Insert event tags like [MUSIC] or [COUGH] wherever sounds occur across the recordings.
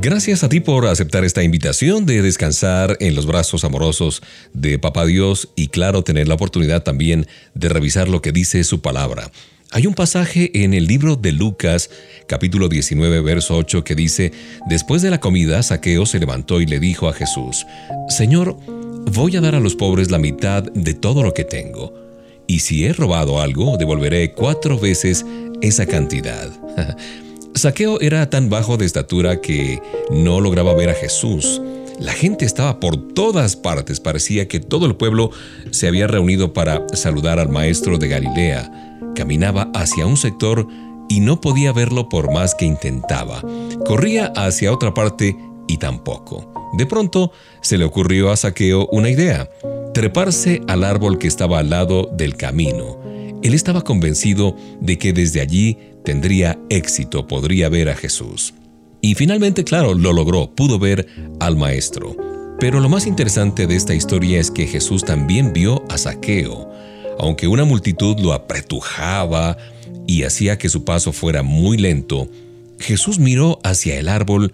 Gracias a ti por aceptar esta invitación de descansar en los brazos amorosos de Papá Dios y claro, tener la oportunidad también de revisar lo que dice su palabra. Hay un pasaje en el libro de Lucas, capítulo 19, verso 8, que dice, Después de la comida, Saqueo se levantó y le dijo a Jesús, Señor, voy a dar a los pobres la mitad de todo lo que tengo, y si he robado algo, devolveré cuatro veces esa cantidad. [LAUGHS] Saqueo era tan bajo de estatura que no lograba ver a Jesús. La gente estaba por todas partes, parecía que todo el pueblo se había reunido para saludar al maestro de Galilea. Caminaba hacia un sector y no podía verlo por más que intentaba. Corría hacia otra parte y tampoco. De pronto se le ocurrió a Saqueo una idea, treparse al árbol que estaba al lado del camino. Él estaba convencido de que desde allí tendría éxito, podría ver a Jesús. Y finalmente, claro, lo logró, pudo ver al Maestro. Pero lo más interesante de esta historia es que Jesús también vio a Saqueo. Aunque una multitud lo apretujaba y hacía que su paso fuera muy lento, Jesús miró hacia el árbol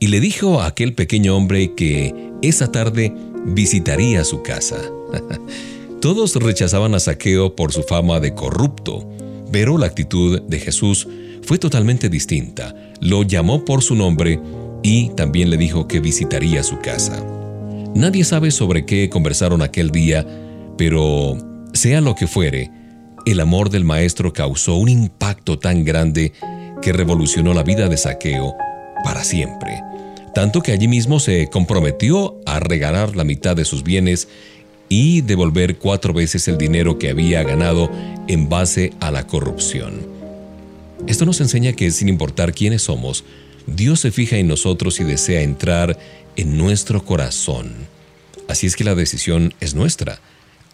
y le dijo a aquel pequeño hombre que esa tarde visitaría su casa. [LAUGHS] Todos rechazaban a Saqueo por su fama de corrupto, pero la actitud de Jesús fue totalmente distinta. Lo llamó por su nombre y también le dijo que visitaría su casa. Nadie sabe sobre qué conversaron aquel día, pero sea lo que fuere, el amor del Maestro causó un impacto tan grande que revolucionó la vida de Saqueo para siempre, tanto que allí mismo se comprometió a regalar la mitad de sus bienes y devolver cuatro veces el dinero que había ganado en base a la corrupción. Esto nos enseña que sin importar quiénes somos, Dios se fija en nosotros y desea entrar en nuestro corazón. Así es que la decisión es nuestra.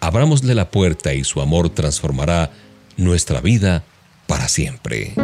Abrámosle la puerta y su amor transformará nuestra vida para siempre.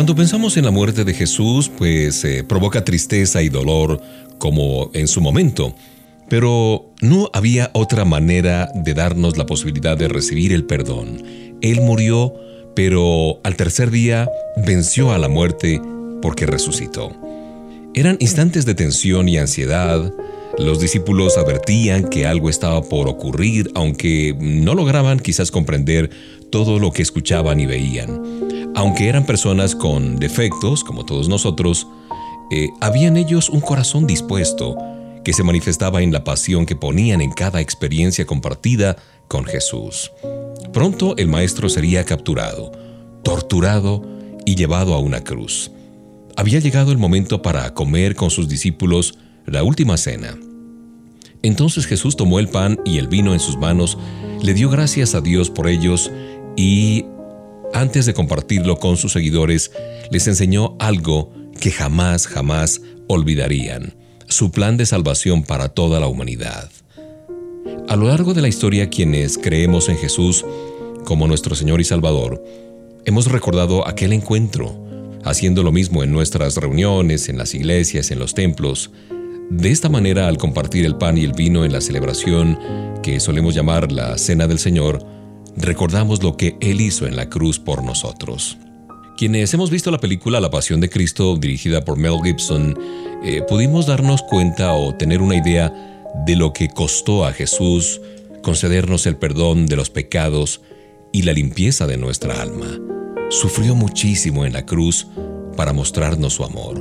Cuando pensamos en la muerte de Jesús, pues eh, provoca tristeza y dolor como en su momento, pero no había otra manera de darnos la posibilidad de recibir el perdón. Él murió, pero al tercer día venció a la muerte porque resucitó. Eran instantes de tensión y ansiedad. Los discípulos advertían que algo estaba por ocurrir, aunque no lograban quizás comprender todo lo que escuchaban y veían. Aunque eran personas con defectos, como todos nosotros, eh, habían ellos un corazón dispuesto que se manifestaba en la pasión que ponían en cada experiencia compartida con Jesús. Pronto el Maestro sería capturado, torturado y llevado a una cruz. Había llegado el momento para comer con sus discípulos la última cena. Entonces Jesús tomó el pan y el vino en sus manos, le dio gracias a Dios por ellos y antes de compartirlo con sus seguidores, les enseñó algo que jamás, jamás olvidarían, su plan de salvación para toda la humanidad. A lo largo de la historia, quienes creemos en Jesús como nuestro Señor y Salvador, hemos recordado aquel encuentro, haciendo lo mismo en nuestras reuniones, en las iglesias, en los templos. De esta manera, al compartir el pan y el vino en la celebración que solemos llamar la Cena del Señor, recordamos lo que Él hizo en la cruz por nosotros. Quienes hemos visto la película La Pasión de Cristo dirigida por Mel Gibson, eh, pudimos darnos cuenta o tener una idea de lo que costó a Jesús concedernos el perdón de los pecados y la limpieza de nuestra alma. Sufrió muchísimo en la cruz para mostrarnos su amor.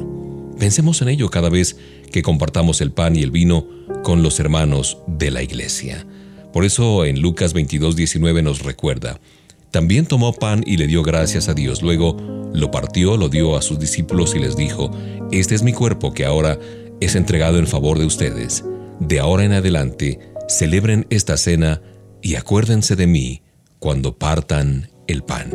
Pensemos en ello cada vez que compartamos el pan y el vino con los hermanos de la iglesia. Por eso en Lucas 22, 19 nos recuerda, también tomó pan y le dio gracias a Dios. Luego lo partió, lo dio a sus discípulos y les dijo, Este es mi cuerpo que ahora es entregado en favor de ustedes. De ahora en adelante, celebren esta cena y acuérdense de mí cuando partan el pan.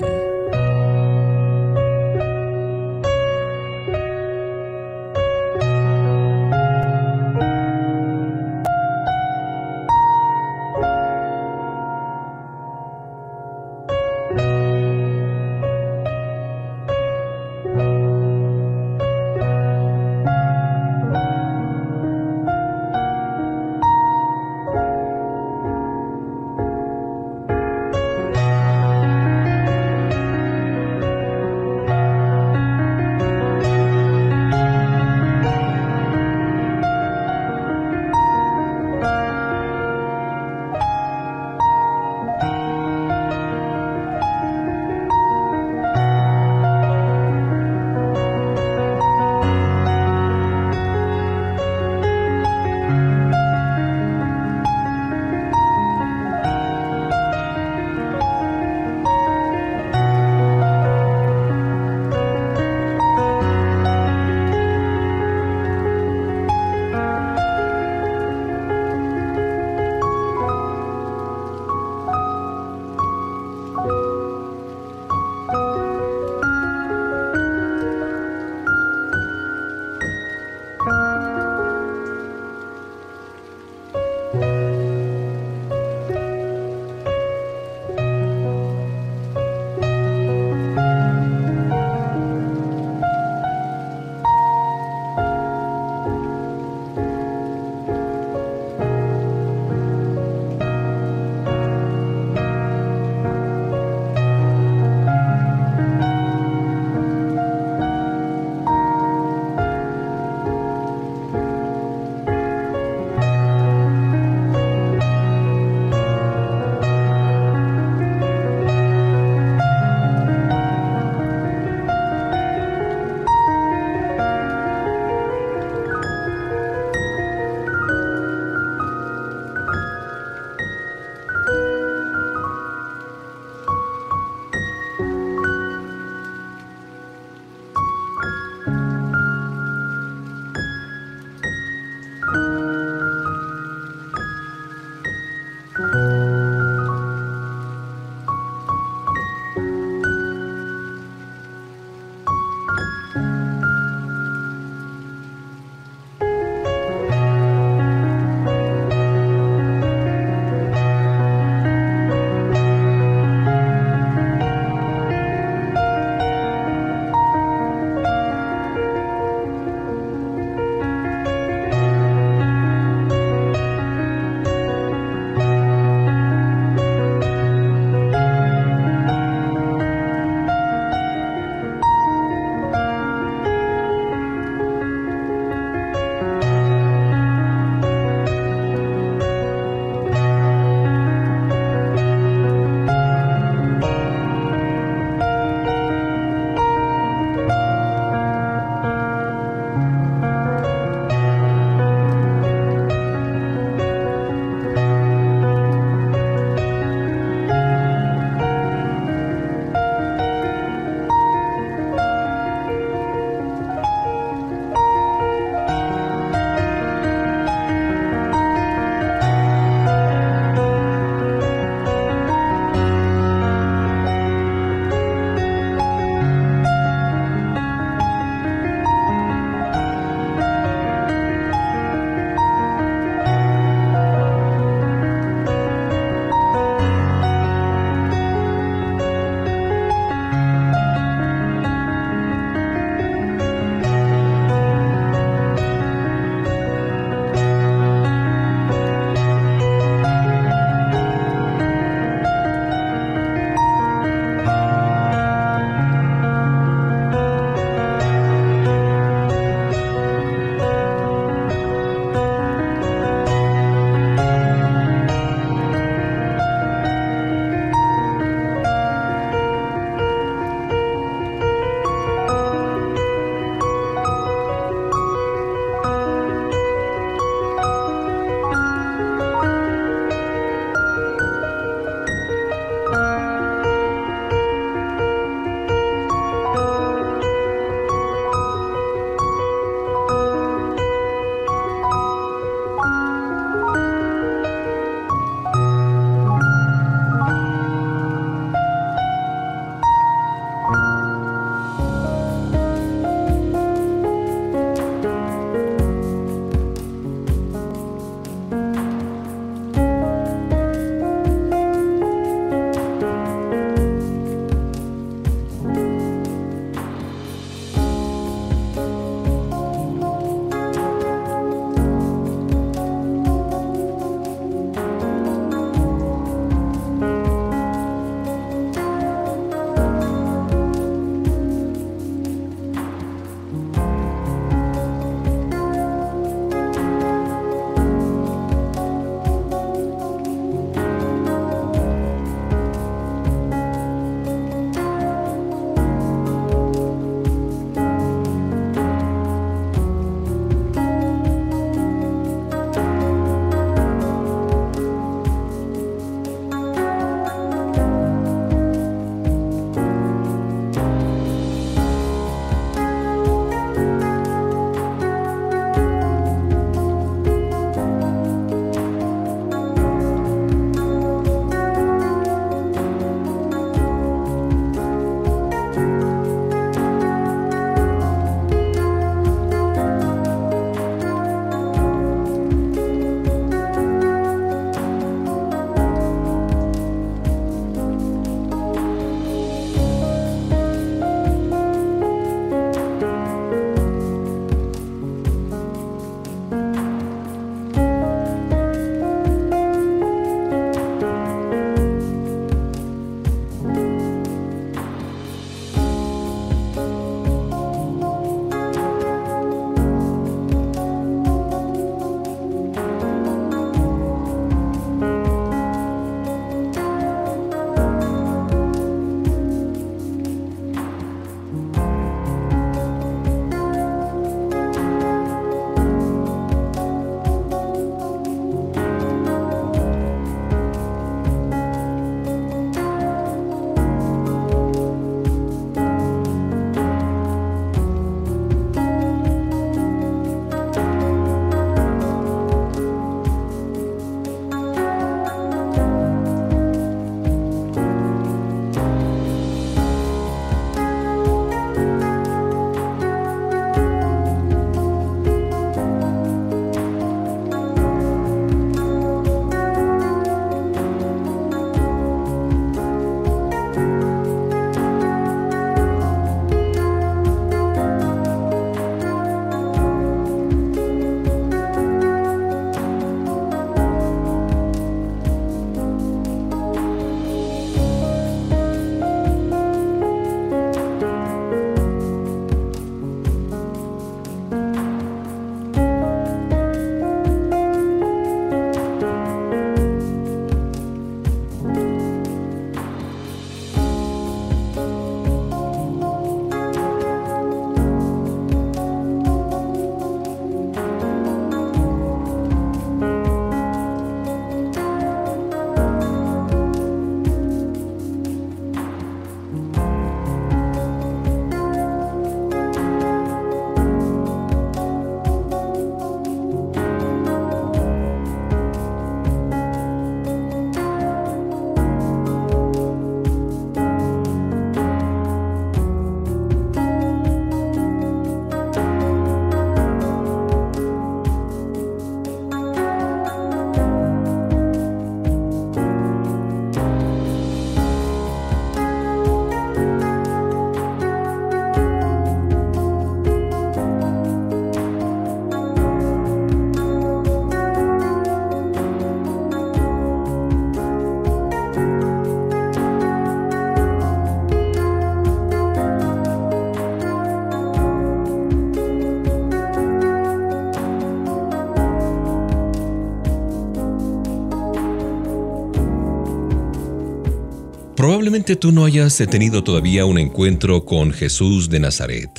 Probablemente tú no hayas tenido todavía un encuentro con Jesús de Nazaret.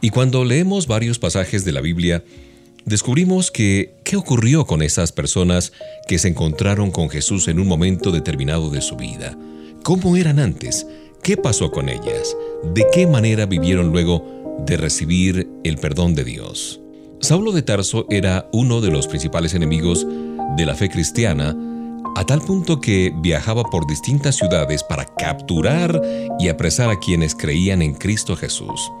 Y cuando leemos varios pasajes de la Biblia, descubrimos que qué ocurrió con esas personas que se encontraron con Jesús en un momento determinado de su vida. ¿Cómo eran antes? ¿Qué pasó con ellas? ¿De qué manera vivieron luego de recibir el perdón de Dios? Saulo de Tarso era uno de los principales enemigos de la fe cristiana, a tal punto que viajaba por distintas ciudades para capturar y apresar a quienes creían en Cristo Jesús.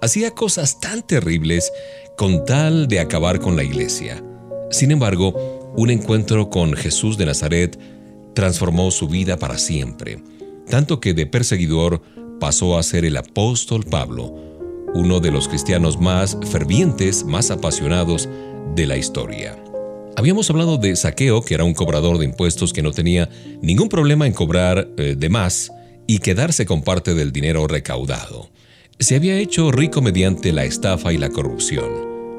Hacía cosas tan terribles con tal de acabar con la iglesia. Sin embargo, un encuentro con Jesús de Nazaret transformó su vida para siempre, tanto que de perseguidor pasó a ser el apóstol Pablo, uno de los cristianos más fervientes, más apasionados de la historia. Habíamos hablado de Saqueo, que era un cobrador de impuestos que no tenía ningún problema en cobrar eh, de más y quedarse con parte del dinero recaudado. Se había hecho rico mediante la estafa y la corrupción.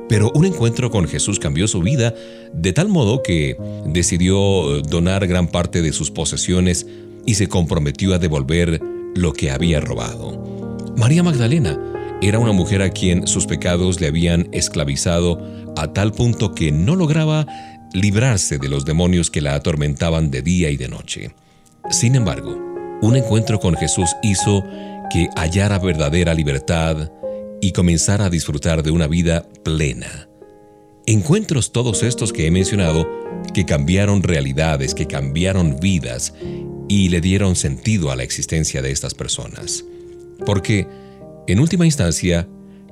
Pero un encuentro con Jesús cambió su vida de tal modo que decidió eh, donar gran parte de sus posesiones y se comprometió a devolver lo que había robado. María Magdalena era una mujer a quien sus pecados le habían esclavizado a tal punto que no lograba librarse de los demonios que la atormentaban de día y de noche. Sin embargo, un encuentro con Jesús hizo que hallara verdadera libertad y comenzara a disfrutar de una vida plena. Encuentros todos estos que he mencionado que cambiaron realidades, que cambiaron vidas y le dieron sentido a la existencia de estas personas. Porque, en última instancia,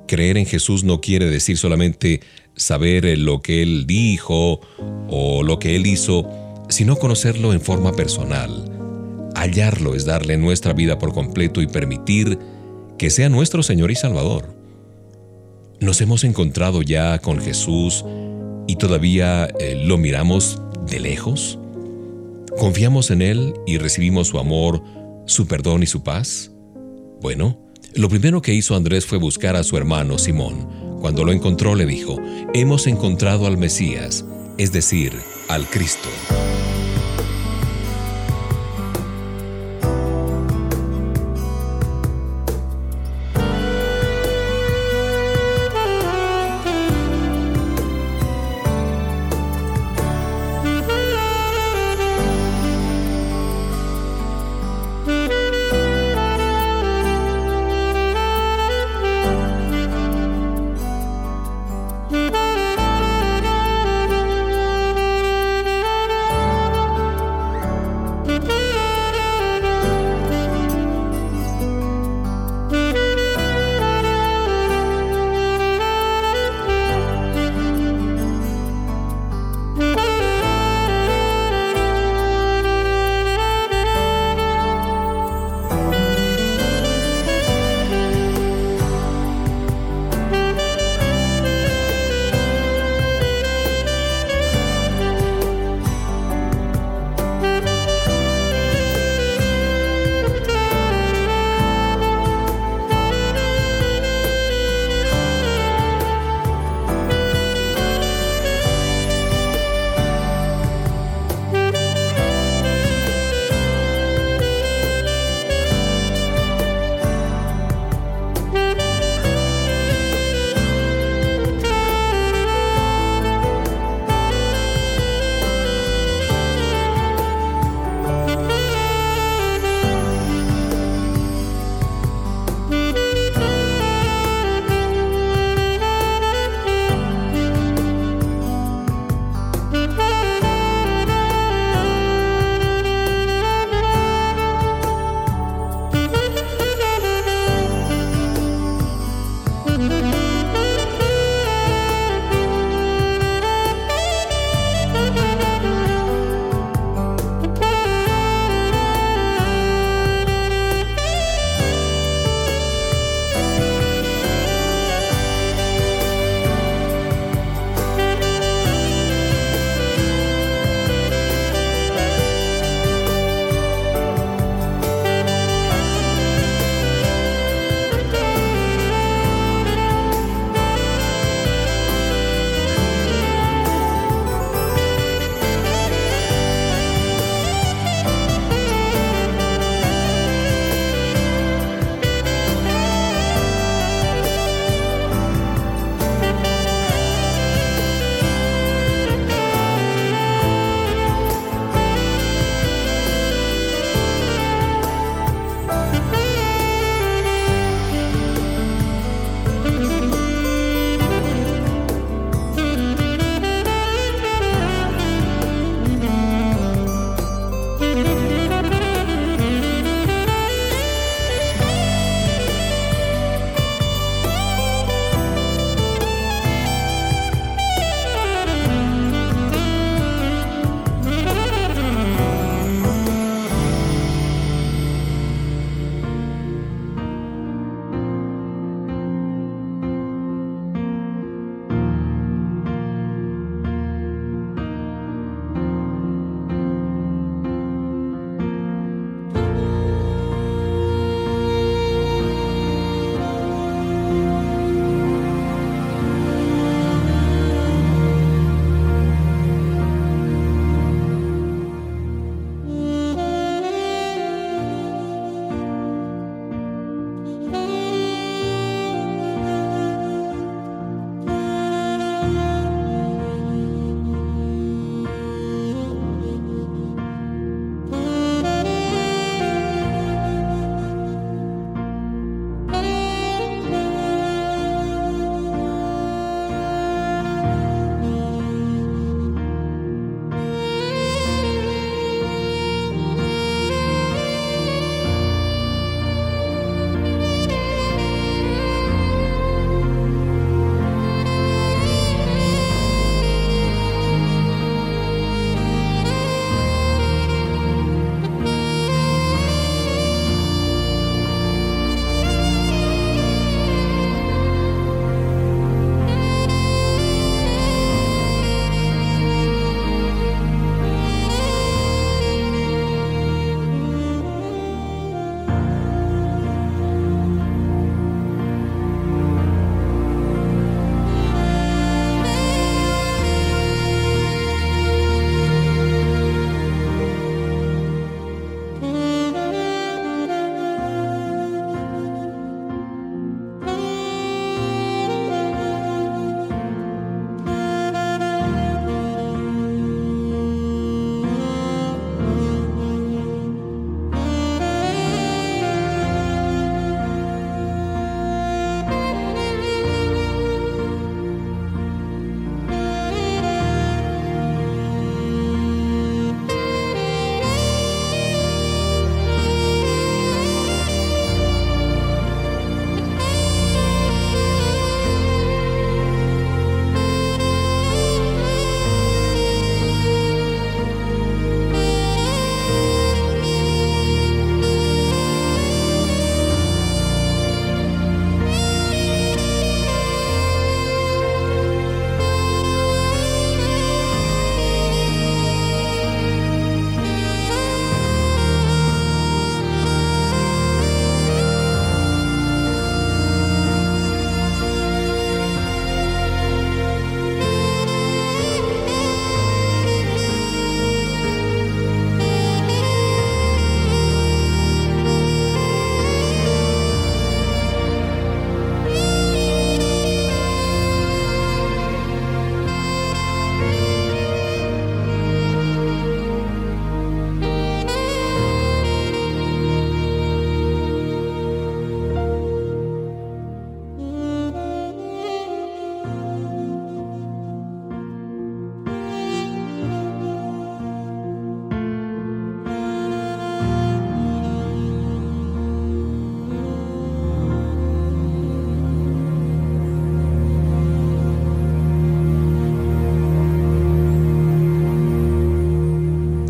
creer en Jesús no quiere decir solamente saber lo que Él dijo o lo que Él hizo, sino conocerlo en forma personal. Hallarlo es darle nuestra vida por completo y permitir que sea nuestro Señor y Salvador. ¿Nos hemos encontrado ya con Jesús y todavía eh, lo miramos de lejos? ¿Confiamos en Él y recibimos su amor, su perdón y su paz? Bueno, lo primero que hizo Andrés fue buscar a su hermano Simón. Cuando lo encontró le dijo, hemos encontrado al Mesías, es decir, al Cristo.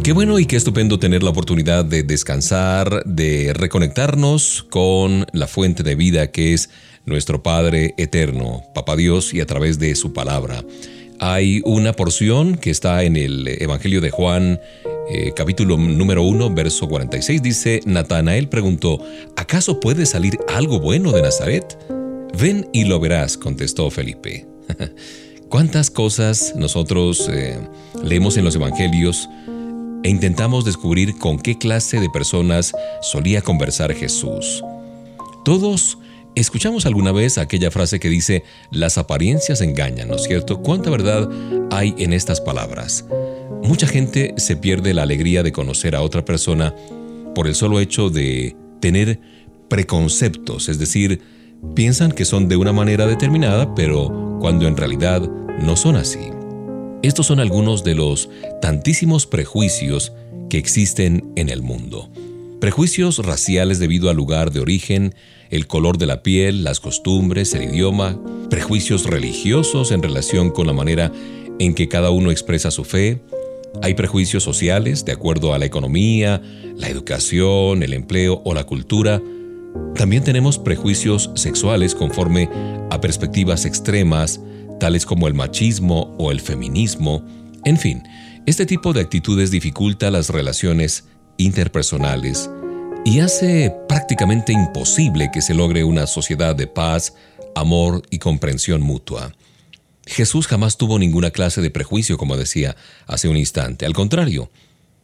Qué bueno y qué estupendo tener la oportunidad de descansar, de reconectarnos con la fuente de vida que es nuestro Padre eterno, Papá Dios, y a través de su palabra. Hay una porción que está en el Evangelio de Juan, eh, capítulo número 1, verso 46. Dice, Natanael preguntó, ¿acaso puede salir algo bueno de Nazaret? Ven y lo verás, contestó Felipe. [LAUGHS] ¿Cuántas cosas nosotros eh, leemos en los Evangelios e intentamos descubrir con qué clase de personas solía conversar Jesús? Todos Escuchamos alguna vez aquella frase que dice, las apariencias engañan, ¿no es cierto? ¿Cuánta verdad hay en estas palabras? Mucha gente se pierde la alegría de conocer a otra persona por el solo hecho de tener preconceptos, es decir, piensan que son de una manera determinada, pero cuando en realidad no son así. Estos son algunos de los tantísimos prejuicios que existen en el mundo. Prejuicios raciales debido al lugar de origen, el color de la piel, las costumbres, el idioma, prejuicios religiosos en relación con la manera en que cada uno expresa su fe. Hay prejuicios sociales de acuerdo a la economía, la educación, el empleo o la cultura. También tenemos prejuicios sexuales conforme a perspectivas extremas, tales como el machismo o el feminismo. En fin, este tipo de actitudes dificulta las relaciones interpersonales y hace prácticamente imposible que se logre una sociedad de paz, amor y comprensión mutua. Jesús jamás tuvo ninguna clase de prejuicio, como decía hace un instante. Al contrario,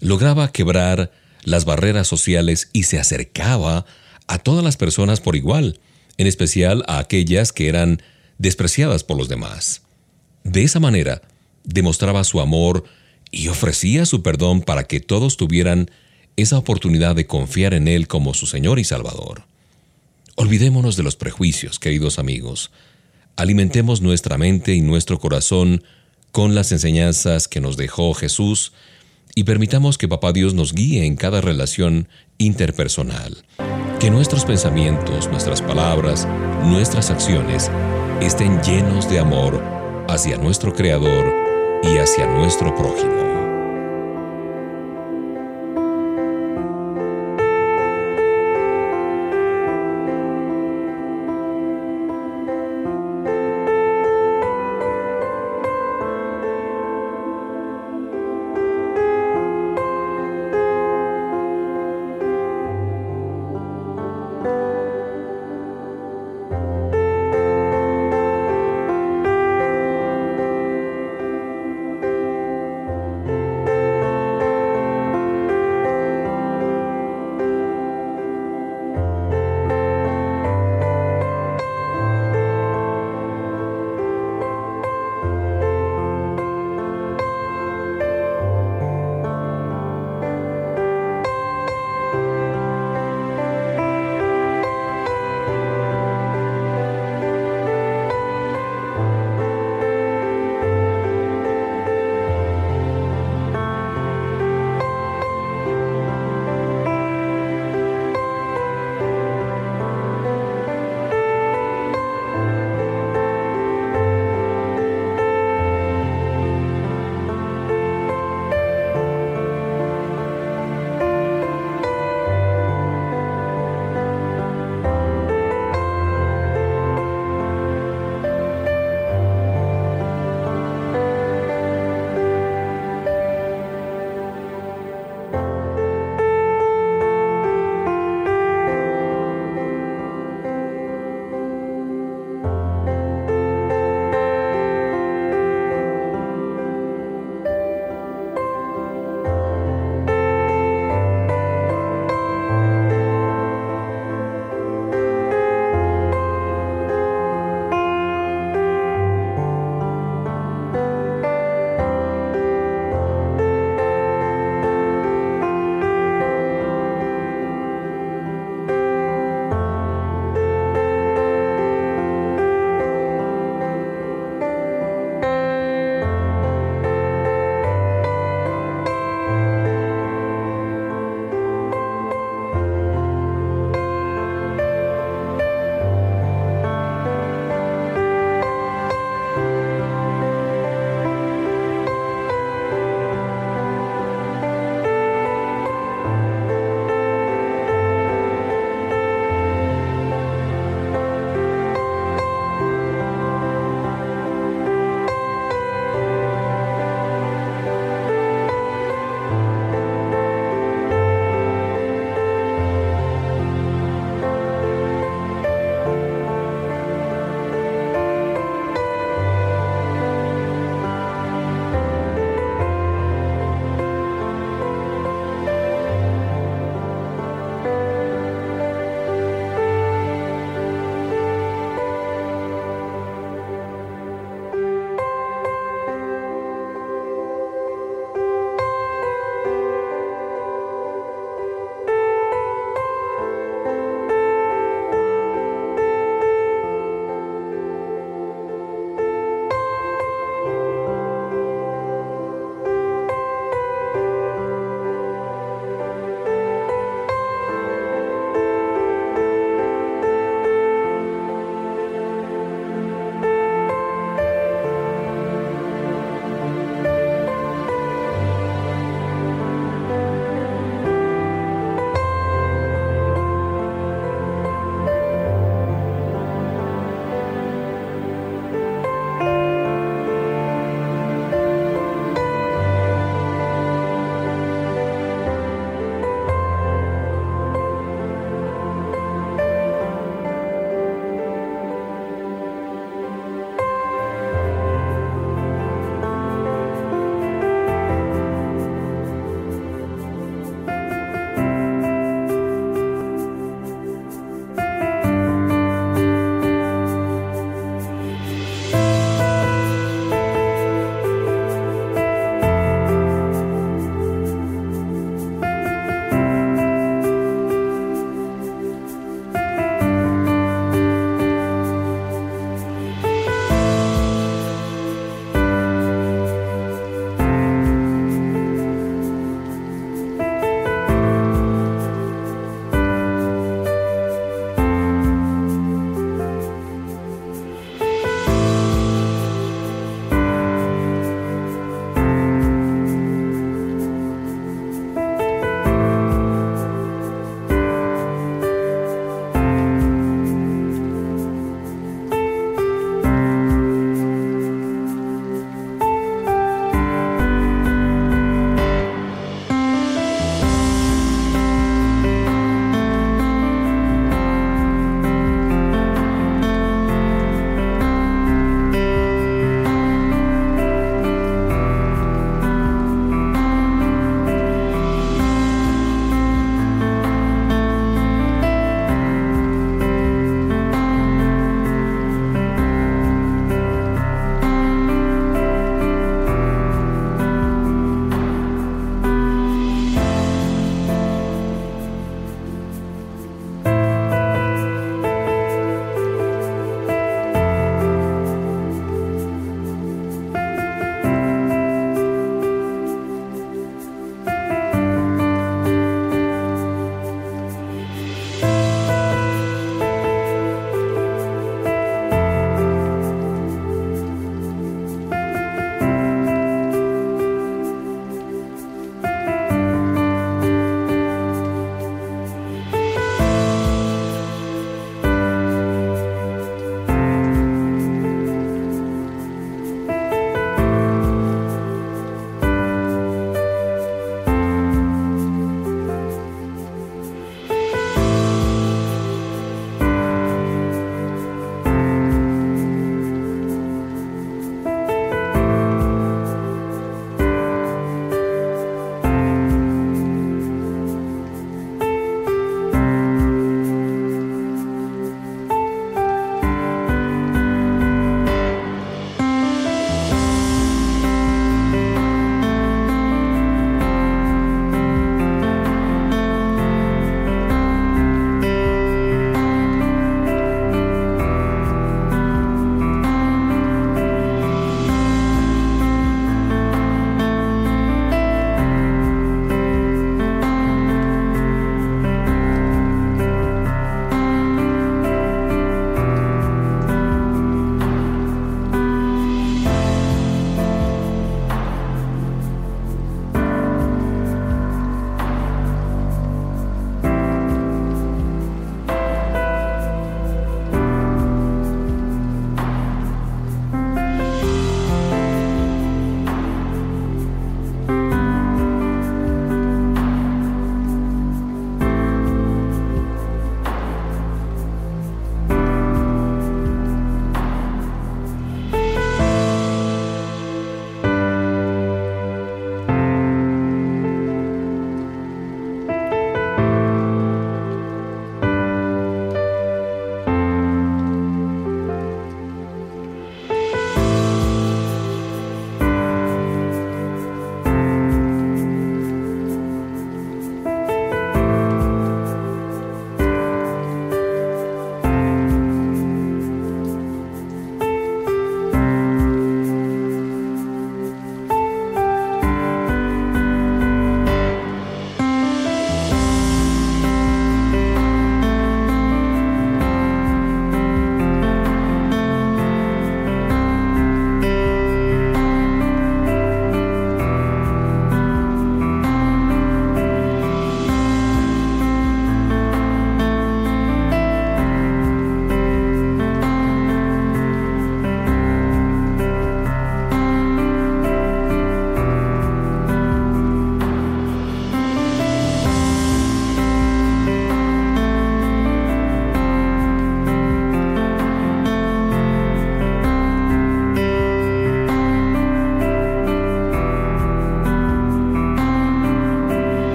lograba quebrar las barreras sociales y se acercaba a todas las personas por igual, en especial a aquellas que eran despreciadas por los demás. De esa manera, demostraba su amor y ofrecía su perdón para que todos tuvieran esa oportunidad de confiar en Él como su Señor y Salvador. Olvidémonos de los prejuicios, queridos amigos. Alimentemos nuestra mente y nuestro corazón con las enseñanzas que nos dejó Jesús y permitamos que Papá Dios nos guíe en cada relación interpersonal. Que nuestros pensamientos, nuestras palabras, nuestras acciones estén llenos de amor hacia nuestro Creador y hacia nuestro prójimo.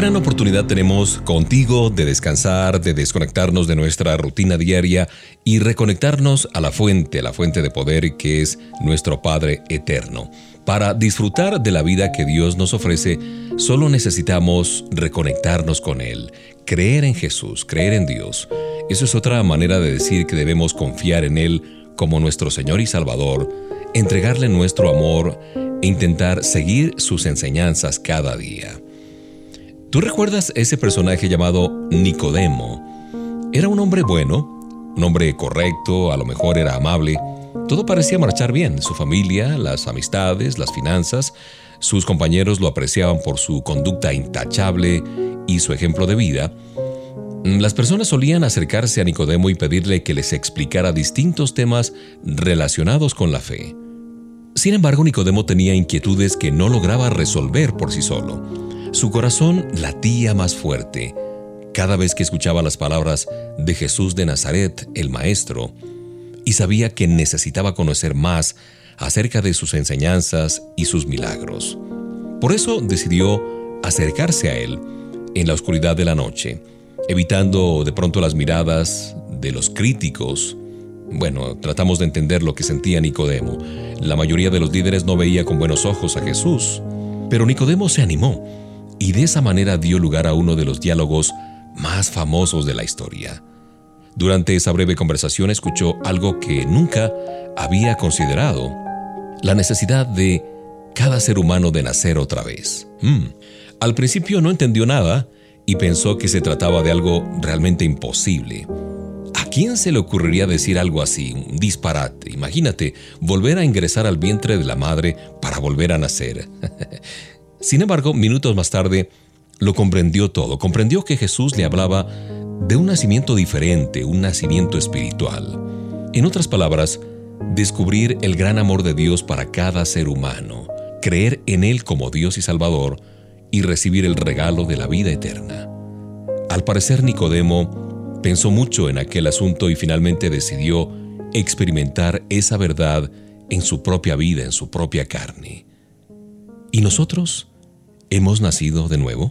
Gran oportunidad tenemos contigo de descansar, de desconectarnos de nuestra rutina diaria y reconectarnos a la fuente, la fuente de poder que es nuestro Padre eterno. Para disfrutar de la vida que Dios nos ofrece, solo necesitamos reconectarnos con Él, creer en Jesús, creer en Dios. Eso es otra manera de decir que debemos confiar en Él como nuestro Señor y Salvador, entregarle nuestro amor e intentar seguir sus enseñanzas cada día. ¿Tú recuerdas ese personaje llamado Nicodemo? Era un hombre bueno, un hombre correcto, a lo mejor era amable. Todo parecía marchar bien, su familia, las amistades, las finanzas, sus compañeros lo apreciaban por su conducta intachable y su ejemplo de vida. Las personas solían acercarse a Nicodemo y pedirle que les explicara distintos temas relacionados con la fe. Sin embargo, Nicodemo tenía inquietudes que no lograba resolver por sí solo. Su corazón latía más fuerte cada vez que escuchaba las palabras de Jesús de Nazaret, el Maestro, y sabía que necesitaba conocer más acerca de sus enseñanzas y sus milagros. Por eso decidió acercarse a él en la oscuridad de la noche, evitando de pronto las miradas de los críticos. Bueno, tratamos de entender lo que sentía Nicodemo. La mayoría de los líderes no veía con buenos ojos a Jesús, pero Nicodemo se animó y de esa manera dio lugar a uno de los diálogos más famosos de la historia. Durante esa breve conversación escuchó algo que nunca había considerado, la necesidad de cada ser humano de nacer otra vez. Hmm. Al principio no entendió nada y pensó que se trataba de algo realmente imposible. ¿A quién se le ocurriría decir algo así, un disparate? Imagínate, volver a ingresar al vientre de la madre para volver a nacer. [LAUGHS] Sin embargo, minutos más tarde, lo comprendió todo. Comprendió que Jesús le hablaba de un nacimiento diferente, un nacimiento espiritual. En otras palabras, descubrir el gran amor de Dios para cada ser humano, creer en Él como Dios y Salvador y recibir el regalo de la vida eterna. Al parecer Nicodemo pensó mucho en aquel asunto y finalmente decidió experimentar esa verdad en su propia vida, en su propia carne. ¿Y nosotros? ¿Hemos nacido de nuevo?